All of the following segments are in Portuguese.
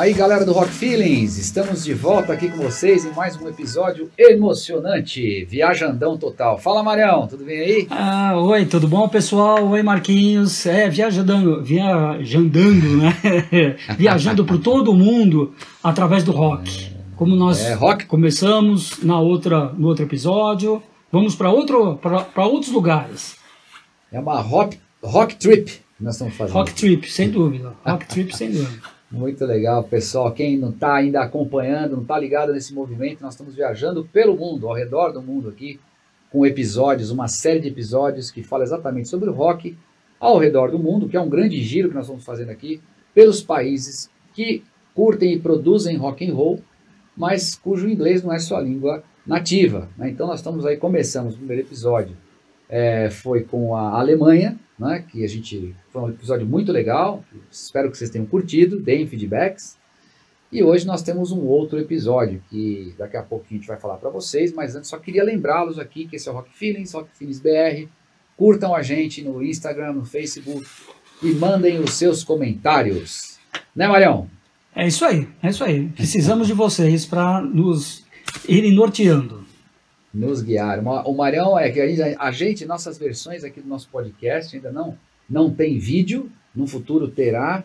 Aí, galera do Rock Feelings, estamos de volta aqui com vocês em mais um episódio emocionante, viajandão total. Fala, Marião, tudo bem aí? Ah, oi, tudo bom, pessoal? Oi, Marquinhos. É, viajando, viajandando, né? Viajando por todo o mundo através do rock. Como nós é, rock. começamos na outra, no outro episódio, vamos para outro, outros lugares. É uma rock, rock trip que nós estamos fazendo. Rock trip, sem dúvida. Rock trip, sem dúvida. Muito legal, pessoal. Quem não está ainda acompanhando, não está ligado nesse movimento, nós estamos viajando pelo mundo, ao redor do mundo aqui, com episódios, uma série de episódios que fala exatamente sobre o rock ao redor do mundo, que é um grande giro que nós estamos fazendo aqui pelos países que curtem e produzem rock and roll, mas cujo inglês não é sua língua nativa. Né? Então nós estamos aí, começamos o primeiro episódio, é, foi com a Alemanha, né, que a gente foi um episódio muito legal. Espero que vocês tenham curtido, deem feedbacks. E hoje nós temos um outro episódio que daqui a pouco a gente vai falar para vocês, mas antes só queria lembrá-los aqui que esse é o Rock Feelings, Rock Feelings BR. Curtam a gente no Instagram, no Facebook e mandem os seus comentários. Né, Marião? É isso aí, é isso aí. Precisamos de vocês para nos irem norteando nos guiar. O Marião é que a gente, nossas versões aqui do nosso podcast ainda não, não tem vídeo, no futuro terá,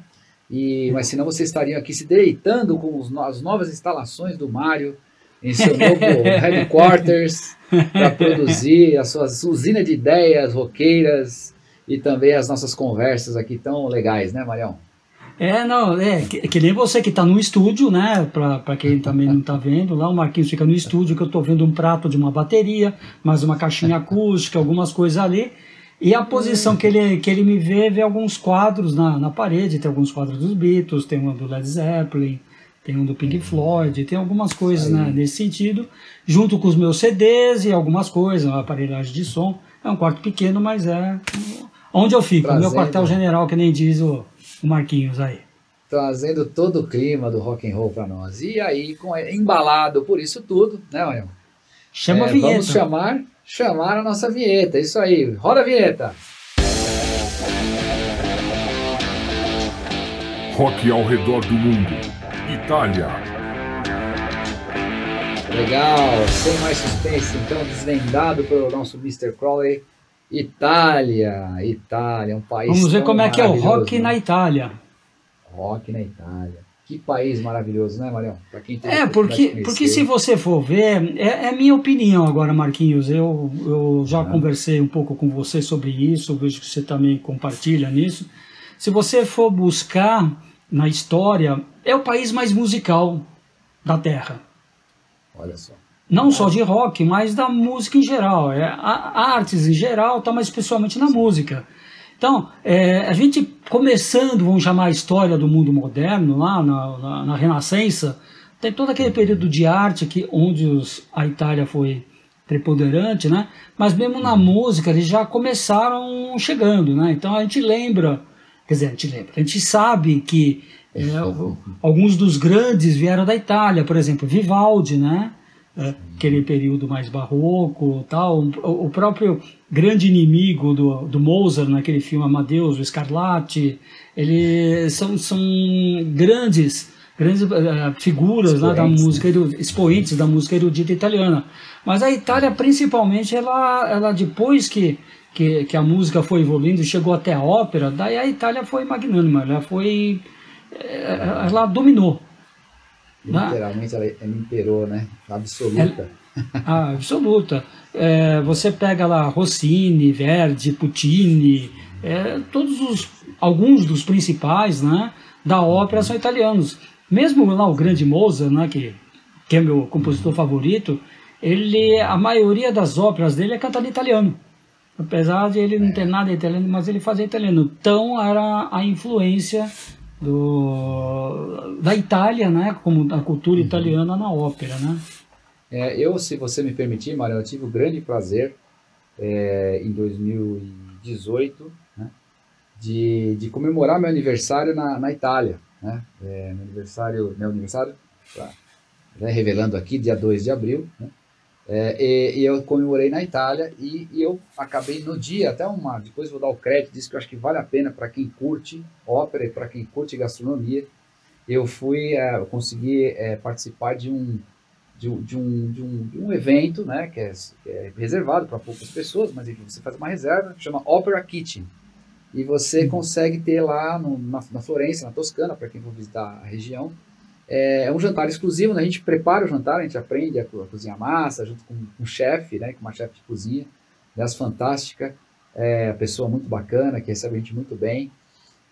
e, mas senão vocês estariam aqui se deitando com os, as novas instalações do Mário em seu novo headquarters para produzir a sua usina de ideias roqueiras e também as nossas conversas aqui tão legais, né, Marião? É, não, é que, que nem você que está no estúdio, né? Para quem também não está vendo, lá o Marquinhos fica no estúdio, que eu estou vendo um prato de uma bateria, mais uma caixinha acústica, algumas coisas ali. E a posição que ele, que ele me vê, vê alguns quadros na, na parede, tem alguns quadros dos Beatles, tem um do Led Zeppelin, tem um do Pink Floyd, tem algumas coisas né, nesse sentido, junto com os meus CDs e algumas coisas, uma aparelhagem de som. É um quarto pequeno, mas é onde eu fico, o meu quartel-general, que nem diz o o Marquinhos aí. Trazendo todo o clima do rock and roll para nós. E aí, com, embalado por isso tudo, né, Marião? Chama é, a vinheta. Vamos chamar, chamar a nossa vinheta. Isso aí, roda a vinheta. Rock ao redor do mundo. Itália. Legal, sem mais suspense, então, desvendado pelo nosso Mr. Crowley. Itália, Itália, um país. Vamos ver como é que é o rock né? na Itália. Rock na Itália. Que país maravilhoso, né, Marião? é, porque, porque se você for ver, é, é minha opinião agora, Marquinhos. Eu, eu já ah. conversei um pouco com você sobre isso, vejo que você também compartilha nisso. Se você for buscar na história, é o país mais musical da Terra. Olha só não só de rock, mas da música em geral, é, artes em geral, tá, mas especialmente na música. Então, é, a gente começando, vamos chamar a história do mundo moderno, lá na, na, na Renascença, tem todo aquele período de arte que, onde os, a Itália foi preponderante, né? mas mesmo na música eles já começaram chegando. Né? Então a gente lembra, quer dizer, a gente lembra, a gente sabe que é, alguns dos grandes vieram da Itália, por exemplo, Vivaldi, né? É, aquele período mais barroco tal. O, próprio grande inimigo do, do Mozart naquele filme Amadeus o Scarlatti eles são, são grandes grandes uh, figuras né, da música né? expoentes da música erudita italiana. Mas a Itália principalmente ela ela depois que que, que a música foi evoluindo e chegou até a ópera daí a Itália foi magnânima ela foi eh, ela dominou Literalmente ela, ela imperou, né? Absoluta. Ah, absoluta. É, você pega lá Rossini, Verdi, Puccini, é, todos os, alguns dos principais, né, da ópera são italianos. Mesmo lá o grande Mozart, né, que, que é meu compositor favorito, ele, a maioria das óperas dele é cantada em italiano. Apesar de ele não ter nada em italiano, mas ele fazia italiano. Então era a influência do, da Itália, né, como a cultura uhum. italiana na ópera, né? É, eu, se você me permitir, Mário, eu tive o grande prazer é, em 2018 né, de, de comemorar meu aniversário na, na Itália, né? É, meu aniversário, meu aniversário, tá, né, revelando aqui, dia 2 de abril, né? É, e, e, eu comemorei na Itália e, e, eu acabei no dia, até uma, depois vou dar o crédito, disse que eu acho que vale a pena para quem curte ópera e para quem curte gastronomia. eu fui, é, eu consegui é, participar de um, de, um, de, um, de, um, de um evento, né, que é, que é reservado para poucas pessoas, mas enfim, você faz uma reserva, que chama Opera Kitchen. E você uhum. consegue ter lá no, na, na Florença, na Toscana, para quem for visitar a região, é, é, um jantar exclusivo, né? a gente prepara o jantar, a gente aprende a, cozinhar massa, junto com, um chefe, né? com uma chefe de cozinha, aliás, fantástica, é, pessoa muito bacana, que recebe a gente muito bem.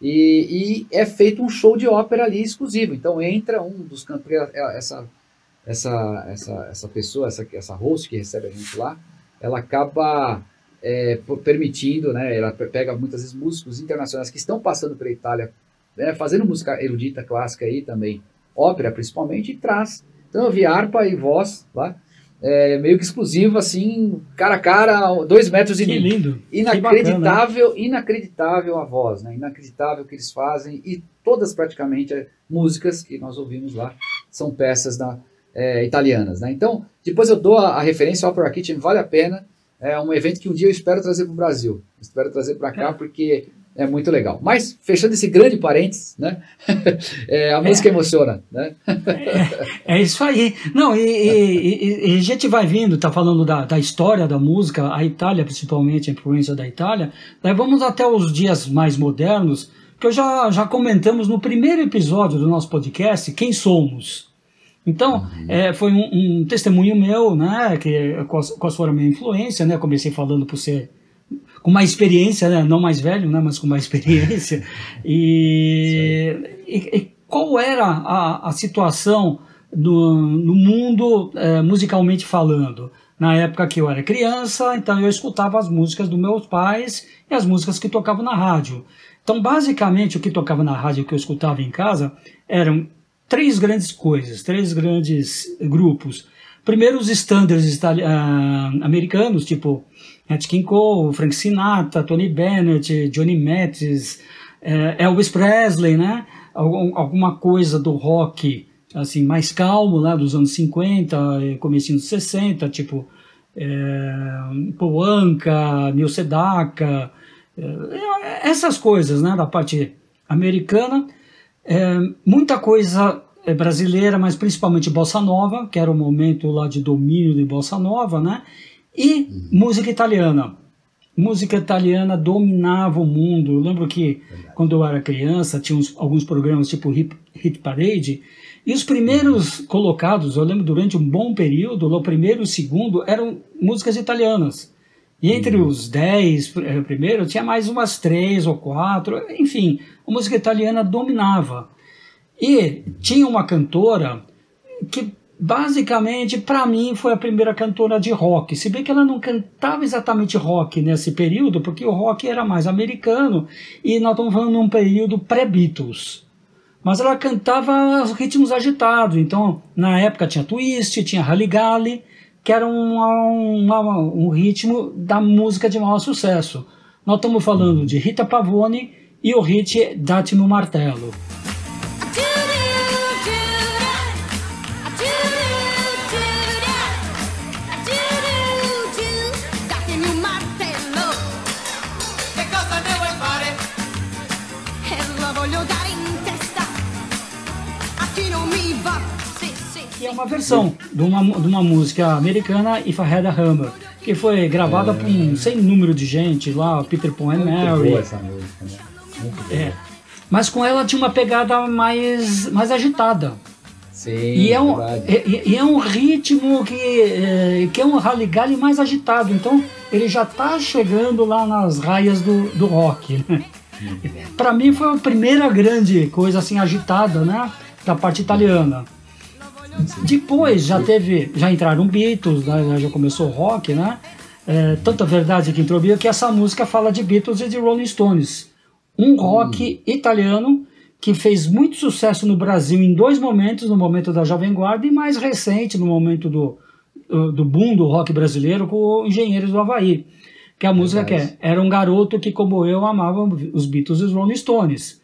E, e, é feito um show de ópera ali exclusivo. Então entra um dos cantores, essa, essa, essa, essa pessoa, essa, essa host que recebe a gente lá, ela acaba é, permitindo, né? Ela pega muitas vezes músicos internacionais que estão passando pela Itália, né, fazendo música erudita clássica aí também, ópera principalmente, e traz. Então eu vi harpa e voz lá, é, meio que exclusivo, assim, cara a cara, dois metros e meio. Que lindo. Inacreditável, que inacreditável a voz, né? Inacreditável o que eles fazem e todas praticamente é, músicas que nós ouvimos lá são peças da, é, italianas, né? Então, depois eu dou a, a referência ao Opera Kitchen, vale a pena. É um evento que um dia eu espero trazer para o Brasil. Espero trazer para cá porque é muito legal. Mas, fechando esse grande parênteses, né? é, a música é, emociona, né? é, é, isso aí. Não, e, e, e, a gente vai vindo, tá falando da, da história da música, a Itália, principalmente, a influência da Itália. Daí vamos até os dias mais modernos, que eu já, já comentamos no primeiro episódio do nosso podcast, Quem Somos? Então, uhum. é, foi um, um, testemunho meu, né, que, quais, quais foram a minha influência, né, comecei falando por ser com mais experiência, né? não mais velho, né? mas com mais experiência. E, e, e qual era a, a situação do, no mundo é, musicalmente falando? Na época que eu era criança, então eu escutava as músicas dos meus pais e as músicas que tocavam na rádio. Então, basicamente, o que tocava na rádio que eu escutava em casa eram três grandes coisas, três grandes grupos. Primeiro, os standards uh, americanos, tipo Nat King Cole, Frank Sinatra, Tony Bennett, Johnny Mathis, uh, Elvis Presley, né? alguma coisa do rock assim mais calmo lá dos anos 50, comecinho dos 60, tipo é, Paul Anka, Neil Sedaka, é, essas coisas, né, da parte americana. É, muita coisa brasileira, mas principalmente bossa nova, que era o momento lá de domínio de bossa nova, né? E música italiana. Música italiana dominava o mundo. Eu lembro que Verdade. quando eu era criança tinha uns, alguns programas tipo Hit, Hit Parade e os primeiros uhum. colocados, eu lembro durante um bom período, o primeiro e o segundo eram músicas italianas. E entre uhum. os dez eh, primeiros tinha mais umas três ou quatro, enfim, a música italiana dominava. E tinha uma cantora que basicamente para mim foi a primeira cantora de rock. Se bem que ela não cantava exatamente rock nesse período, porque o rock era mais americano e nós estamos falando num período pré-Beatles. Mas ela cantava ritmos agitados. Então, na época tinha twist, tinha rally que era um, um, um ritmo da música de maior sucesso. Nós estamos falando de Rita Pavone e o hit Date-me o Martelo. Uma versão de uma, de uma música americana, If I Had a Hammer, que foi gravada é... por um sem número de gente lá, Peter Paul and Mary. Boa essa música, né? Muito é. Mas com ela tinha uma pegada mais, mais agitada. Sim, e é um, e, e, é um ritmo que é, que é um rally mais agitado. Então ele já está chegando lá nas raias do, do rock. Né? Para mim foi a primeira grande coisa assim agitada, né? Da parte italiana. Depois já teve, já entraram Beatles, né, já começou o rock, né? É, tanta verdade que entrou que essa música fala de Beatles e de Rolling Stones. Um rock hum. italiano que fez muito sucesso no Brasil em dois momentos, no momento da Jovem Guarda e mais recente, no momento do, do boom do rock brasileiro com Engenheiros do Havaí. Que a música que é, era um garoto que, como eu, amava os Beatles e os Rolling Stones.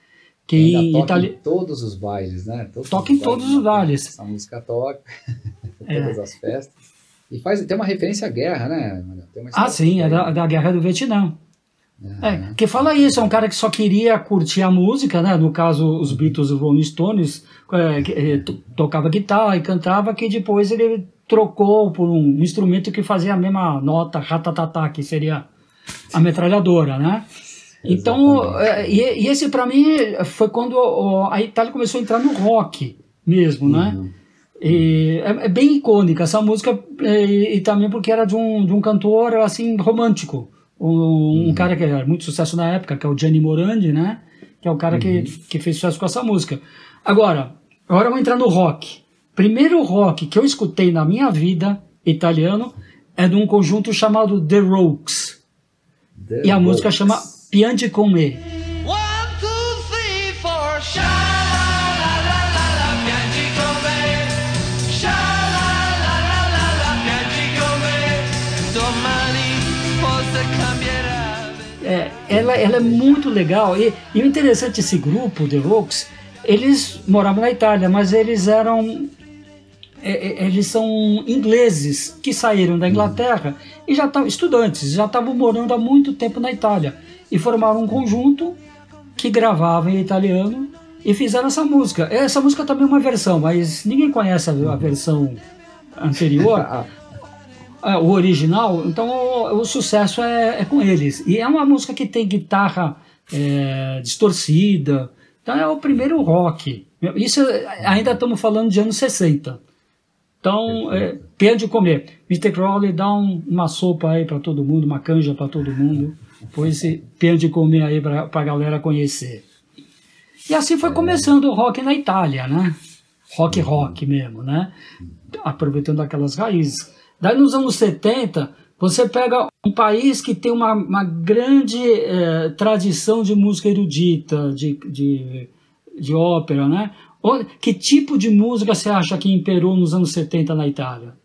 Que em Itali... em todos os bailes, né? Todos toca em todos os bailes. Essa música toca, todas é. as festas. E faz, tem uma referência à guerra, né? ah, sim, é da, da guerra do Vietnã. É, que fala isso, é um cara que só queria curtir a música, né? No caso, os Beatles e Rolling Stones, é, que, é, tocava guitarra e cantava, que depois ele trocou por um instrumento que fazia a mesma nota, ratatatá, que seria a metralhadora, né? Então, é, e, e, esse para mim foi quando a Itália começou a entrar no rock mesmo, né? Uhum. E é, é, bem icônica essa música e, e, também porque era de um, de um cantor assim romântico um, uhum. um, cara que era muito sucesso na época, que é o Gianni Morandi, né? Que é o cara uhum. que, que fez sucesso com essa música. Agora, agora eu vou entrar no rock. Primeiro rock que eu escutei na minha vida, italiano, é de um conjunto chamado The Rokes. The e a Rokes. música chama Piange con me. É, ela, ela é muito legal. E, e o interessante esse grupo, The Rocks, eles moravam na Itália, mas eles eram é, é, eles são ingleses que saíram da Inglaterra e já estavam estudantes, já estavam morando há muito tempo na Itália e formaram um conjunto que gravava em italiano e fizeram essa música. Essa música também é uma versão, mas ninguém conhece a, a versão anterior. É, o original, então o, o sucesso é, é, com eles. E é uma música que tem guitarra é, distorcida, então é o primeiro rock. Isso ainda estamos falando de anos 60. Então, é, perde comer. Mr. Crowley dá um, uma sopa aí para todo mundo, uma canja para todo mundo. Pois perde comer aí para a galera conhecer. E assim foi começando o rock na Itália, né? Rock rock mesmo, né? Aproveitando aquelas raízes. Daí nos anos 70, você pega um país que tem uma, uma grande é, tradição de música erudita, de, de, de ópera, né? Que tipo de música você acha que imperou nos anos 70 na Itália?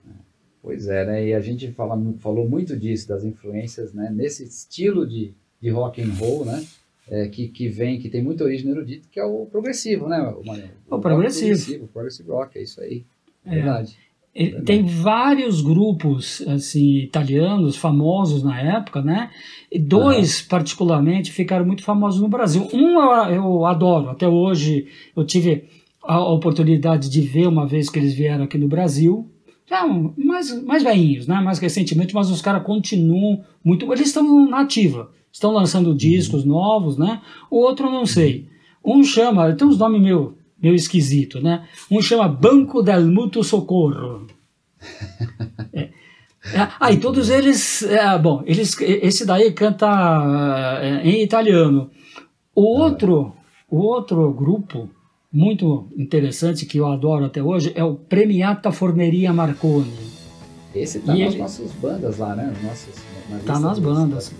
Pois é, né? E a gente fala, falou muito disso, das influências, né? Nesse estilo de, de rock and roll, né? É, que, que vem, que tem muita origem erudita, que é o progressivo, né, o, o, o progressivo. progressivo. O progressive rock, é isso aí. É. Verdade. Tem vários grupos assim italianos famosos na época, né? E dois uhum. particularmente ficaram muito famosos no Brasil. Um eu, eu, adoro, até hoje eu tive a oportunidade de ver uma vez que eles vieram aqui no Brasil. Mais mais velhinhos, né? Mais recentemente, mas os caras continuam muito. Eles estão na ativa, estão lançando uhum. discos novos, né? O outro não sei. Um chama, tem uns nomes meio meio esquisito, né? Um chama Banco del Mutuo Socorro. é. Ah, e todos eles, é, bom, eles, esse daí canta é, em italiano. O outro, o outro grupo muito interessante que eu adoro até hoje é o Premiata Forneria Marconi. Esse tá e nas ele... nossas bandas lá, né? Nossas, na tá nas bandas.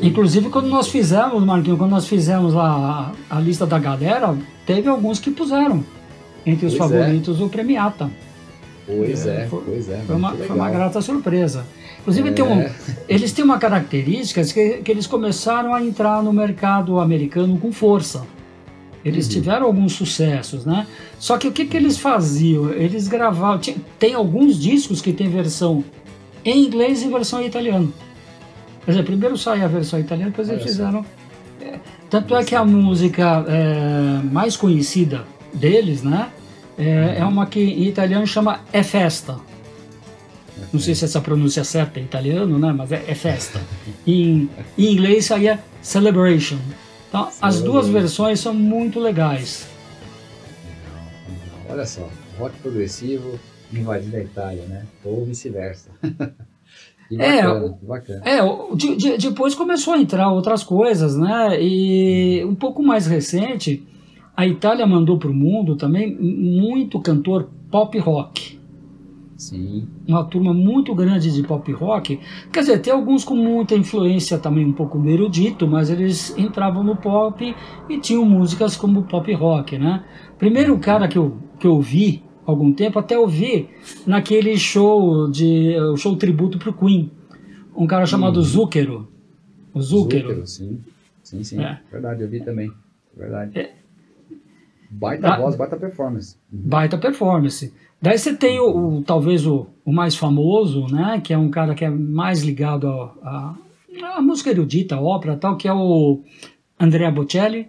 Inclusive, quando nós fizemos, Marquinhos, quando nós fizemos a, a lista da galera, teve alguns que puseram entre os pois é. favoritos é. o Premiata. Pois é, é foi, pois é. Foi uma, foi uma, grata surpresa. Inclusive, é. tem um, eles têm uma característica que, que eles começaram a entrar no mercado americano com força. Eles uhum. tiveram alguns sucessos, né? Só que o que, que eles faziam? Eles gravavam. Tinha, tem alguns discos que tem versão em inglês e versão em italiano. Quer dizer, primeiro sai a versão italiana, depois eles fizeram. É, tanto é que a música é, mais conhecida deles, né? É, é, uma que em italiano chama É Festa. Não sei se essa pronúncia é certa em italiano, né? Mas é, é festa. Em, em inglês saía Celebration. Então, as duas versões são muito legais. Olha só, rock progressivo invadindo a Itália, né? Ou vice-versa. é, bacana. É, de, de, depois começou a entrar outras coisas, né? E um pouco mais recente, a Itália mandou para o mundo também muito cantor pop rock. Sim. Uma turma muito grande de pop rock. Quer dizer, tem alguns com muita influência também, um pouco erudito, mas eles entravam no pop e tinham músicas como pop rock, né? Primeiro cara que eu, que eu vi algum tempo, até ouvi naquele show de o show tributo pro Queen. Um cara chamado uhum. Zúquero. O Zúquero. Zúquero, sim. Sim, sim. É. Verdade, eu vi também. Verdade. É. Baita voz, baita performance. Uhum. Baita performance. Daí você tem o, o talvez o, o, mais famoso, né? Que é um cara que é mais ligado a, a a música erudita, a ópera tal, que é o Andrea Bocelli,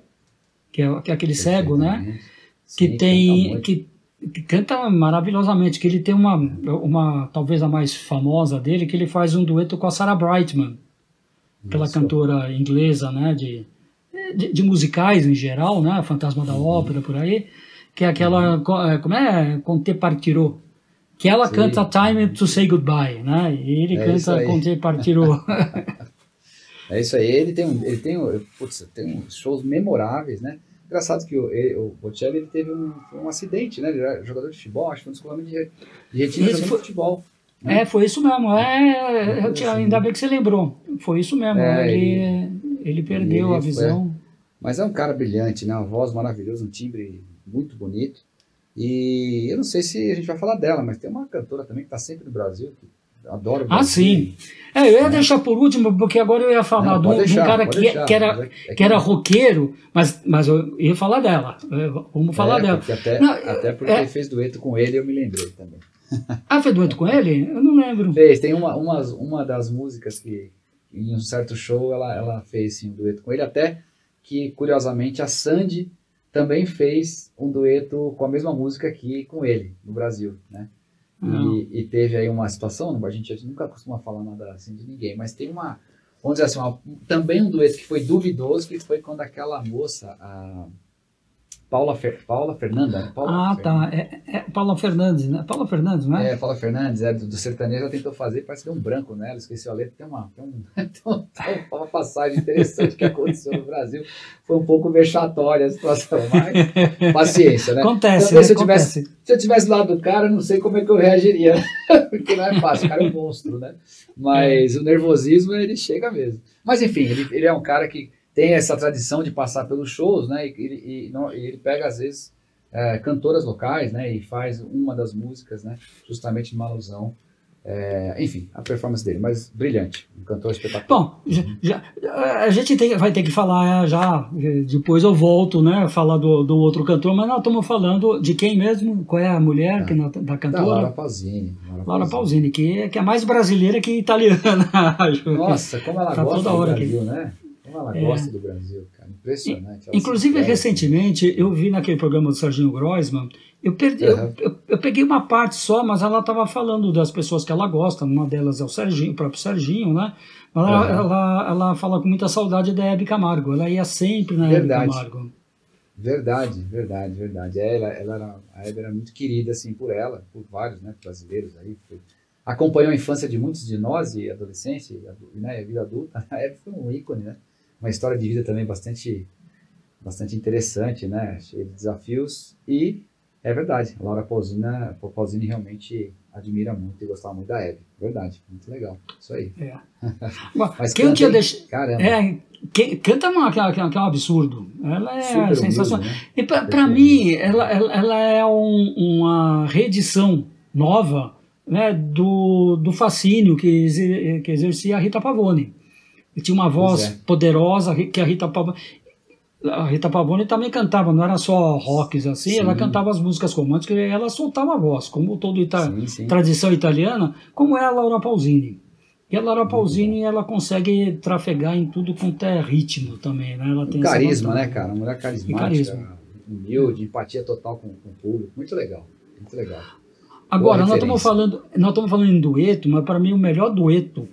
que é, que é aquele cego, né? Sim, que tem canta que, que canta maravilhosamente, que ele tem uma, uma talvez a mais famosa dele, que ele faz um dueto com a Sarah Brightman, aquela Isso. cantora inglesa, né, de, de, de musicais em geral, né, Fantasma Uhum. da Ópera por aí, que é aquela co- é, como é, com te partirou, que ela Sim. canta Time to Say Goodbye, né, e ele É canta aí. com te partirou. É isso aí. Ele tem um, ele tem um, putz, tem uns shows memoráveis, né? Engraçado que o, ele- o Bocelli ele teve um, um acidente, né? Ele era jogador de futebol, acho que foi um descolamento de, de retina Isso jogando foi- futebol. É, foi isso mesmo. É, eu tinha- ainda bem que você lembrou. Foi isso mesmo. É, ele, ele perdeu a visão. Mas é um cara brilhante, né? Uma voz maravilhosa, um timbre muito bonito. E eu não sei se a gente vai falar dela, mas tem uma cantora também que está sempre no Brasil, que adoro. o Ah, sim. É, eu ia deixar por último, porque agora eu ia falar Não, de um, pode de um deixar, cara que, deixar, que era, é- é que era roqueiro, mas, mas eu ia falar dela. É, Vamos falar é, dela. até, Não, até porque é- fez dueto com ele, eu me lembrei também. Ah, foi dueto com ele? Eu não lembro. Fez, tem uma, uma, uma das músicas que em um certo show ela, ela fez sim, um dueto com ele, até que curiosamente a Sandy também fez um dueto com a mesma música aqui com ele, no Brasil, né? E, e teve aí uma situação, a gente nunca costuma falar nada assim de ninguém, mas tem uma, vamos dizer assim, uma- também um dueto que foi duvidoso, que foi quando aquela moça, a Paula, Fer, Paula Fernanda, né? Paula Ah, Fernanda. tá. É, é Paula Fernandes, né? Paula Fernandes, né? É, Paula Fernandes, é, do, do sertanejo, ela tentou fazer, parece que deu um branco nela, esqueci a letra, tem uma, tem, um, tem um- uma passagem interessante que aconteceu no Brasil, foi um pouco vexatória a situação, mas paciência, né? Acontece, Talvez né? se eu tivesse- Acontece. Se eu tivesse do lado do cara, não sei como é que eu reagiria, porque não é fácil, o cara é um monstro, né? Mas o nervosismo, ele chega mesmo. Mas enfim, ele, ele é um cara que tem essa tradição de passar pelos shows, né? E, e- e não- ele pega, às vezes, é, cantoras locais, né? E faz uma das músicas, né? Justamente numa alusão. É, enfim, a performance dele, mas brilhante, um cantor espetacular. Bom, já, já- a gente tem- vai ter que falar já, eh, depois eu volto, né, falar do, do outro cantor, mas nós estamos falando de quem mesmo? Qual é a mulher que, na- da da cantora? Laura Pausini. Laura Pausini, que, é- que é mais brasileira que italiana, acho. Nossa, como ela Tá gosta do Brasil, né? Como ela É. gosta do Brasil, cara. Impressionante. Ela Inclusive, recentemente, eu vi naquele programa do Serginho Groisman, eu, perdi, eu- Uhum. eu, eu peguei uma parte só, mas ela estava falando das pessoas que ela gosta, uma delas é o Serginho, o próprio Serginho, né? Mas ela, Uhum. ela, ela fala com muita saudade da Hebe Camargo, ela ia sempre na Hebe Verdade. Camargo. Verdade, verdade, verdade. É, Ela, ela era, a Hebe era muito querida, assim, por ela, por vários, né, brasileiros aí. Foi- acompanhou a infância de muitos de nós, e adolescência, e né, a vida adulta. A Hebe foi um ícone, né? Uma história de vida também bastante, bastante interessante, né? Cheia de desafios. E é verdade, a Laura Pausini, Pausini realmente admira muito e gostava muito da Hebe. Verdade, muito legal. Isso aí. É. Mas quem eu hein? deixado. Caramba. É, que, canta uma, que, é- que é- que é um absurdo. Ela é super humilde, sensacional. né? E para mim, ela, ela, ela é um- uma reedição nova né, do, do fascínio que, que exercia a Rita Pavone. E tinha uma voz é. poderosa que a Rita Pavone. A Rita Pavone também cantava, não era só rocks assim, Sim. ela cantava as músicas românticas e ela soltava a voz, como todo ita tradição italiana, como é a Laura Pausini. E a Laura Pausini, ela consegue trafegar em tudo quanto é ritmo também, né? Ela tem carisma, né, cara? Uma mulher carismática, carisma. humilde, empatia total com, com o público. Muito legal. Muito legal. Agora, Boa nós estamos falando, nós estamos falando em dueto, mas para mim o melhor dueto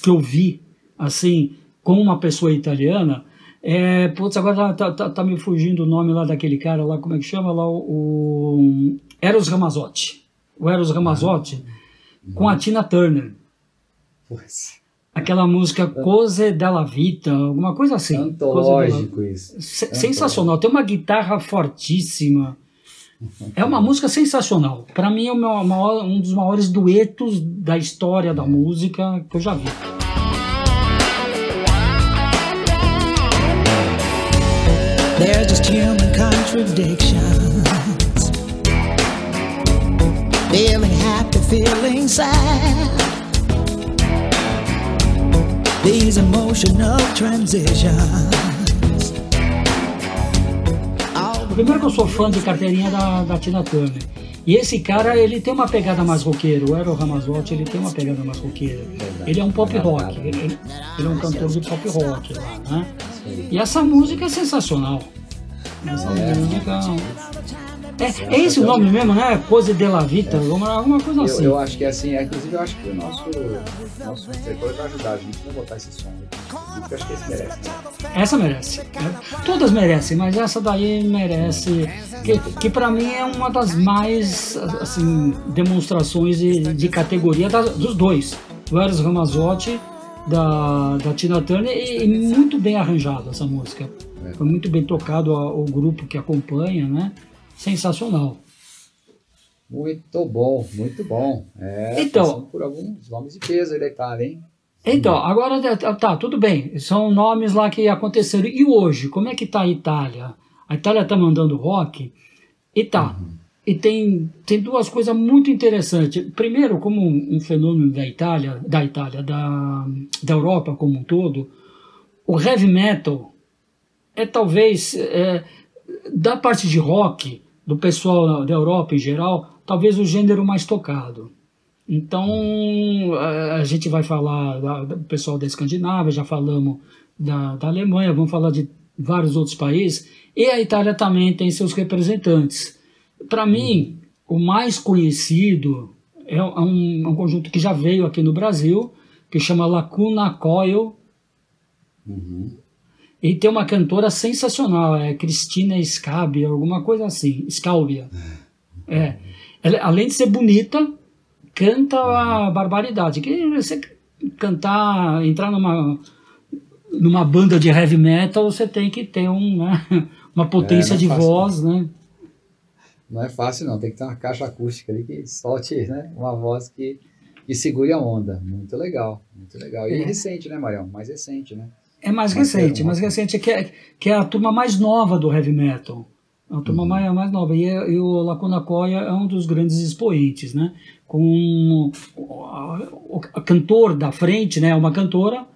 que eu vi, assim, com uma pessoa italiana, é, putz, agora tá, tá, tá me fugindo o nome lá daquele cara lá, como é que chama lá, o, o Eros Ramazzotti. O Eros Ramazzotti com a Tina Turner. Pois. Aquela música Cose della Vita, alguma coisa assim. Cose della- Antológico isso. Se- Sensacional, tem uma guitarra fortíssima. É uma música sensacional. Para mim é o meu maior- um dos maiores duetos da história da música que eu já vi. They're just human contradictions. Feeling happy, feeling sad. These emotional transitions. Primeiro que eu sou fã de carteirinha da, da Tina Turner. E esse cara, ele tem uma pegada mais roqueira. O Ero Ramazotti, ele tem uma pegada mais roqueira. Ele é um pop rock. Ele, ele é um cantor de pop rock lá, né? E essa música é sensacional. Essa É. música. É, é esse o nome mesmo, né? Pose de la Vita, alguma, alguma coisa Eu, assim. eu acho que é assim, é, inclusive eu acho que o nosso, nosso diretor vai ajudar a gente a botar esse som. Eu acho que esse merece, né? Essa merece. né? Todas merecem, mas essa daí merece. Que, que para mim é uma das mais assim, demonstrações de, de categoria da- dos dois. O Eros Ramazzotti, da, da Tina Turner, e, e muito bem arranjada essa música. É. Foi muito bem tocado a- o grupo que acompanha, né? Sensacional. Muito bom, muito bom. É, Então- por alguns nomes de peso aí da Itália, hein? Então, agora tá, tá, tudo bem. São nomes lá que aconteceram. E hoje, como é que tá a Itália? A Itália tá mandando rock? E tá. E tem, tem duas coisas muito interessantes. Primeiro, como um, um fenômeno da Itália, da Itália, da, da Europa como um todo, o heavy metal é talvez é, da parte de rock do pessoal da Europa em geral, talvez o gênero mais tocado. Então, a a gente vai falar da- do pessoal da Escandinávia, já falamos da, da Alemanha, vamos falar de vários outros países, e a Itália também tem seus representantes. Para mim, o mais conhecido é um, é um conjunto que já veio aqui no Brasil, que chama Lacuna Coil, e tem uma cantora sensacional, é Cristina Scabia, alguma coisa assim, Scalvia. É. Ela, além de ser bonita, canta a barbaridade. Que você cantar, entrar numa numa banda de heavy metal, você tem que ter um, né, uma potência é de voz, né? Não é fácil não, tem que ter uma caixa acústica ali que solte né, uma voz que, que segure a onda. Muito legal, muito legal. E É. recente, né, Marião? Mais recente, né? É mais recente, é uma- mais recente que é, que é a turma mais nova do heavy metal. A turma Uhum. mais, mais nova. E, é- e o Lacuna Coil é um dos grandes expoentes, né? Com o, o- a cantor da frente, né? Uma cantora,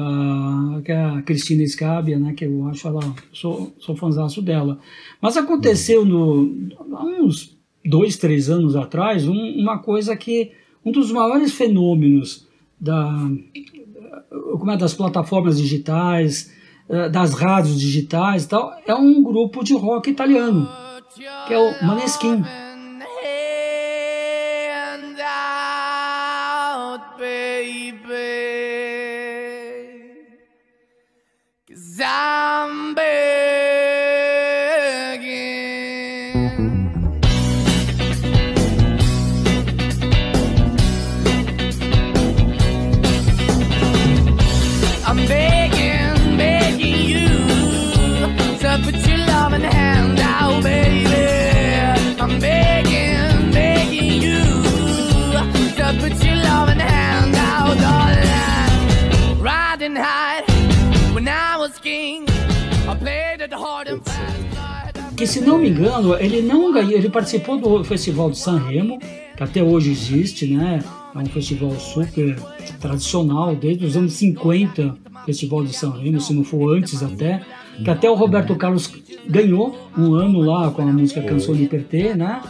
ah, que é a Cristina Scabia, né? Que eu acho ela, sou, sou dela. Mas aconteceu no, há uns dois, três anos atrás, um- uma coisa que um dos maiores fenômenos da, como é, das plataformas digitais, eh, das rádios digitais e tal, é um grupo de rock italiano, que é o Maneskin. Ele não ganhou, ele participou do Festival de San Remo, que até hoje existe, né? É um festival super tradicional, desde os anos 50, Festival de San Remo, se não for antes até, que até o Roberto Carlos ganhou um ano lá com a música Canzone per te, né?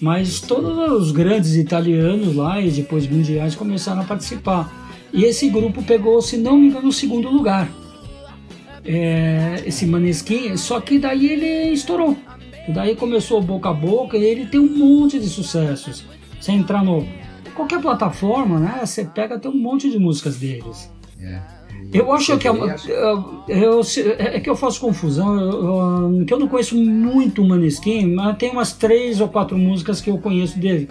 Mas todos os grandes italianos lá e depois mundiais começaram a participar. E esse grupo pegou, se não me engano, o segundo lugar é, esse Maneskin, só que daí ele estourou. E daí começou boca a boca e ele tem um monte de sucessos. Você entrar no qualquer plataforma, né? Você pega tem um monte de músicas deles. É. Eu acho que é, uma- eu- eu- é que eu faço confusão, eu- eu- que eu não conheço muito o Maneskin, mas tem umas três ou quatro músicas que eu conheço dele.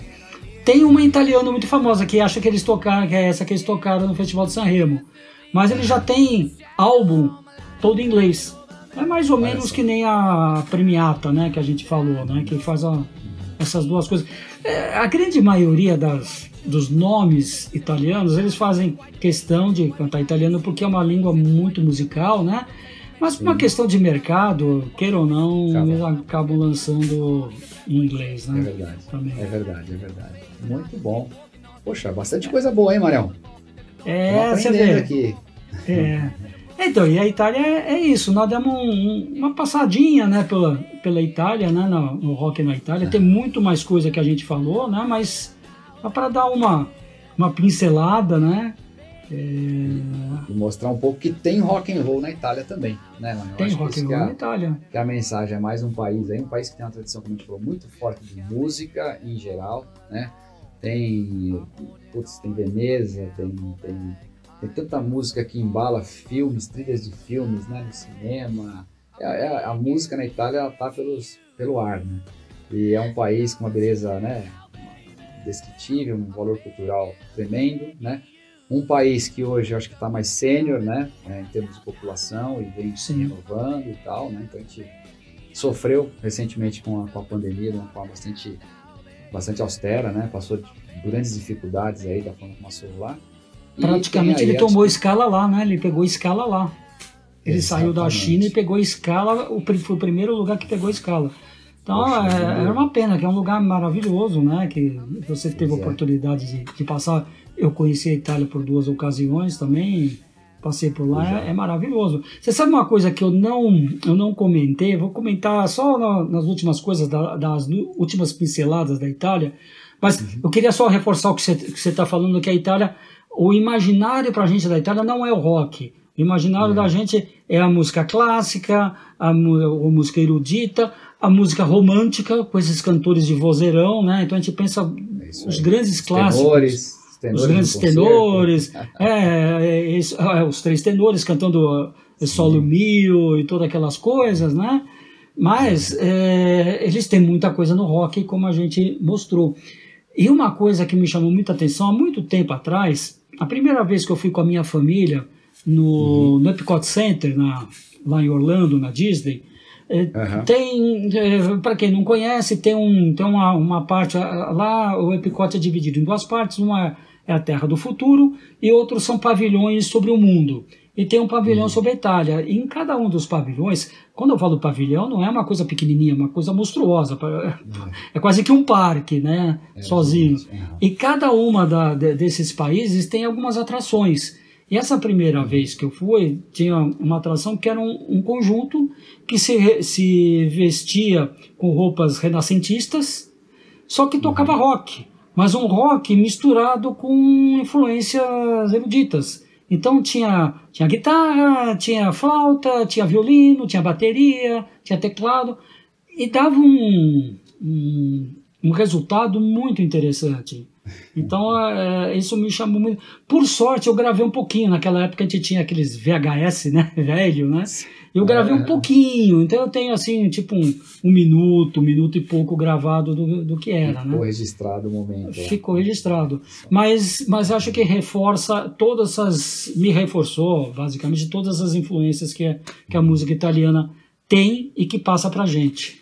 Tem uma em italiano muito famosa que acho que eles tocaram, que é essa que eles tocaram no Festival de San Remo. Mas ele já tem álbum todo em inglês. É mais ou menos que nem a Premiata, né, que a gente falou, né, que faz a- essas duas coisas. É, a grande maioria das, dos nomes italianos, eles fazem questão de cantar italiano porque é uma língua muito musical, né? Mas por uma questão de mercado, queira ou não, eles acabam lançando em inglês, né? É verdade, Também. é verdade, é verdade. Muito bom. Poxa, bastante coisa boa, hein, Marião? É, você vê. aqui. É. Então, e a Itália é, é isso, nós demos um- um- uma passadinha né, pela, pela Itália, né, no, no rock na Itália. Tem muito mais coisa que a gente falou, né, mas para dar uma, uma pincelada, né? é, E mostrar um pouco que tem rock and roll na Itália também, né, mano? Eu tem rock and é roll a- na Itália. que a mensagem é mais um país aí, um país que tem uma tradição, como a gente falou, muito forte de música em geral, né? Tem, putz, tem Veneza, tem, tem, tem tanta música que embala filmes, trilhas de filmes, né? No cinema. É, é- a música na Itália, ela tá pelos, pelo ar, né? E é um país com uma beleza, né? Indescritível, um valor cultural tremendo, né? Um país que hoje eu acho que está mais sênior, né? é, em termos de população e vem se renovando e tal, né? Então a gente sofreu recentemente com a, com a pandemia de uma forma bastante, bastante austera, né? Passou de grandes dificuldades aí da forma como passou lá. Praticamente ele tomou escala lá, né? Ele pegou escala lá. Ele saiu da Exatamente. China e pegou escala, o, foi o primeiro lugar que pegou escala. Então Poxa, é, é uma pena, que é um lugar maravilhoso, né? Que você teve a oportunidade de, de passar. Eu conheci a Itália por duas ocasiões também, passei por lá, é. é, maravilhoso. Você sabe uma coisa que eu não, eu não comentei, vou comentar só na- nas últimas coisas, da- das últimas pinceladas da Itália, mas Uhum. eu queria só reforçar o que você está falando, que a Itália, o imaginário para a gente da Itália não é o rock. O imaginário da gente é a música clássica, a, a música erudita, a música romântica, com esses cantores de vozeirão, né? Então a gente pensa É os grandes Os clássicos. tenores, os tenores Os grandes tenores, é, é, isso, é, os três tenores cantando uh, solo mio e todas aquelas coisas, né? Mas é, eles têm muita coisa no rock, como a gente mostrou. E uma coisa que me chamou muita atenção há muito tempo atrás, a primeira vez que eu fui com a minha família no, no Epcot Center, na, lá em Orlando, na Disney, é, Aham. tem, para quem não conhece, tem, um, tem uma, uma parte, lá o Epcot é dividido em duas partes, uma é a Terra do Futuro e outros são pavilhões sobre o mundo. E tem um pavilhão sobre a Itália. E em cada um dos pavilhões, quando eu falo pavilhão, não é uma coisa pequenininha, é uma coisa monstruosa. É quase que um parque, né? Sozinho. Aham. E cada uma da- de- desses países tem algumas atrações. E essa primeira vez que eu fui, tinha uma atração que era um, um conjunto que se, se vestia com roupas renascentistas, só que tocava rock. Mas um rock misturado com influências eruditas. Então tinha, tinha guitarra, tinha flauta, tinha violino, tinha bateria, tinha teclado. E dava um, um, um resultado muito interessante. Então, é, isso me chamou muito. Por sorte, eu gravei um pouquinho. Naquela época a gente tinha aqueles VHS, né? Velho, né? Eu gravei um pouquinho. Então, eu tenho, assim, tipo um, um minuto, um minuto e pouco gravado do, do que era, né? Ficou registrado o momento. lá. Ficou registrado. Mas, mas acho que reforça todas essas. Me reforçou, basicamente, todas as influências que, a- que a música italiana tem e que passa pra gente.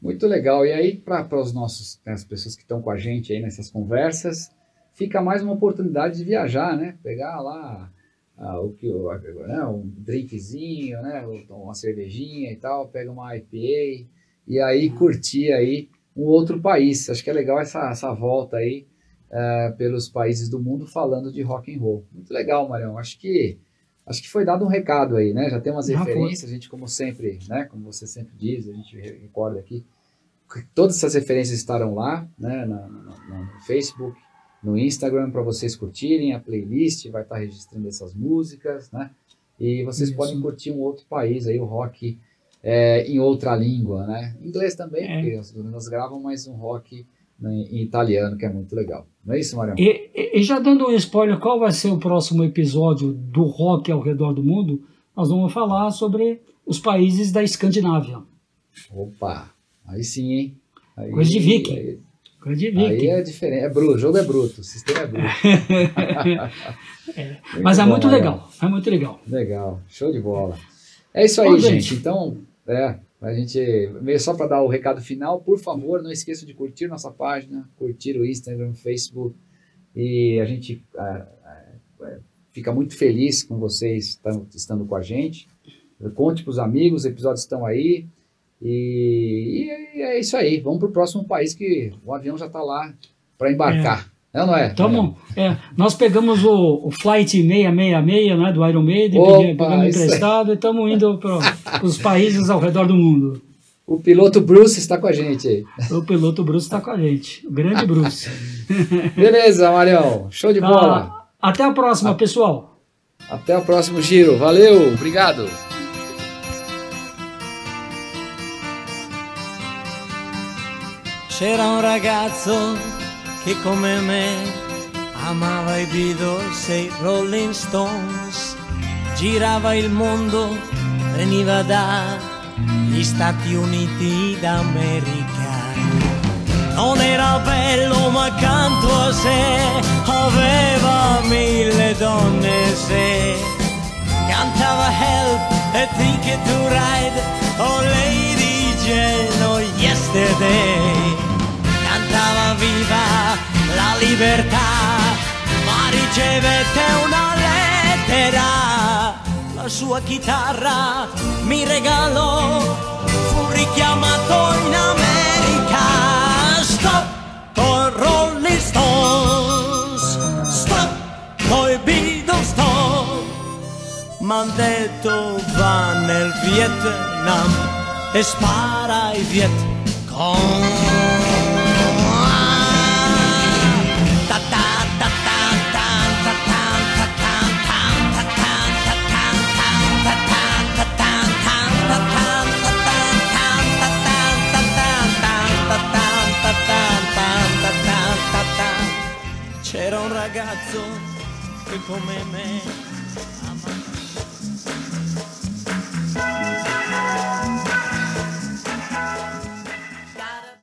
Muito legal. E aí, para os nossos, né, as pessoas que estão com a gente aí nessas conversas, fica mais uma oportunidade de viajar, né? Pegar lá ah, o que, né, um drinkzinho, né? Uma cervejinha e tal, pega uma IPA e aí curtir aí um outro país. Acho que é legal essa, essa volta aí eh, pelos países do mundo falando de rock and roll. Muito legal, Marião. Acho que acho que foi dado um recado aí, né? Já tem umas foi. referências, a gente como sempre, né? Como você sempre diz, a gente re- recorda aqui todas essas referências estarão lá, né? na- na- no Facebook, no Instagram para vocês curtirem a playlist, vai estar registrando essas músicas, né? E vocês Isso. podem curtir um outro país aí, o rock é, em outra língua, né? Inglês também, É. porque as meninas gravam, mas um rock né, em italiano, que é muito legal. Não é isso, Marião? E, e- e já dando um spoiler, qual vai ser o próximo episódio do rock ao redor do mundo? Nós vamos falar sobre os países da Escandinávia. Opa, aí sim, hein? Aí, Coisa de viking. Aí, é diferente, é bruto, o jogo é bruto, o sistema é bruto. Mas é muito legal. É muito legal. Legal, show de bola. É isso aí, Bom, gente. gente. Então, é, a gente só para dar o recado final, por favor, não esqueça de curtir nossa página, curtir o Instagram, Facebook e a gente é, é, fica muito feliz com vocês estando, estando com a gente. Conte para os amigos, os episódios estão aí. E, e é isso aí. Vamos para o próximo país que o avião já está lá para embarcar. É ou não é? Tamo, é, nós pegamos o, o Flight 666 né, do Iron Maiden, Opa, pegamos- isso é- emprestado e estamos indo para os países ao redor do mundo. O piloto Bruce está com a gente aí. O piloto Bruce está com a gente, o grande Bruce. Beleza, Marião. Show de bola. Ah, até a próxima, pessoal. Até o próximo giro. Valeu, obrigado. C'era un ragazzo che come me amava i Beatles e i Rolling Stones, girava il mondo, veniva dagli Stati Uniti d'America. Non era bello ma accanto a sé aveva mille donne se cantava Help e Ticket to Ride oh Lady Jane oh Yesterday viva la libertà ma ricevette una lettera la sua chitarra mi regalò fu richiamato in America. Stop con Rolling Stones stop coi Beatles stop. M'han detto va nel Vietnam e spara ai Viet come Cómeme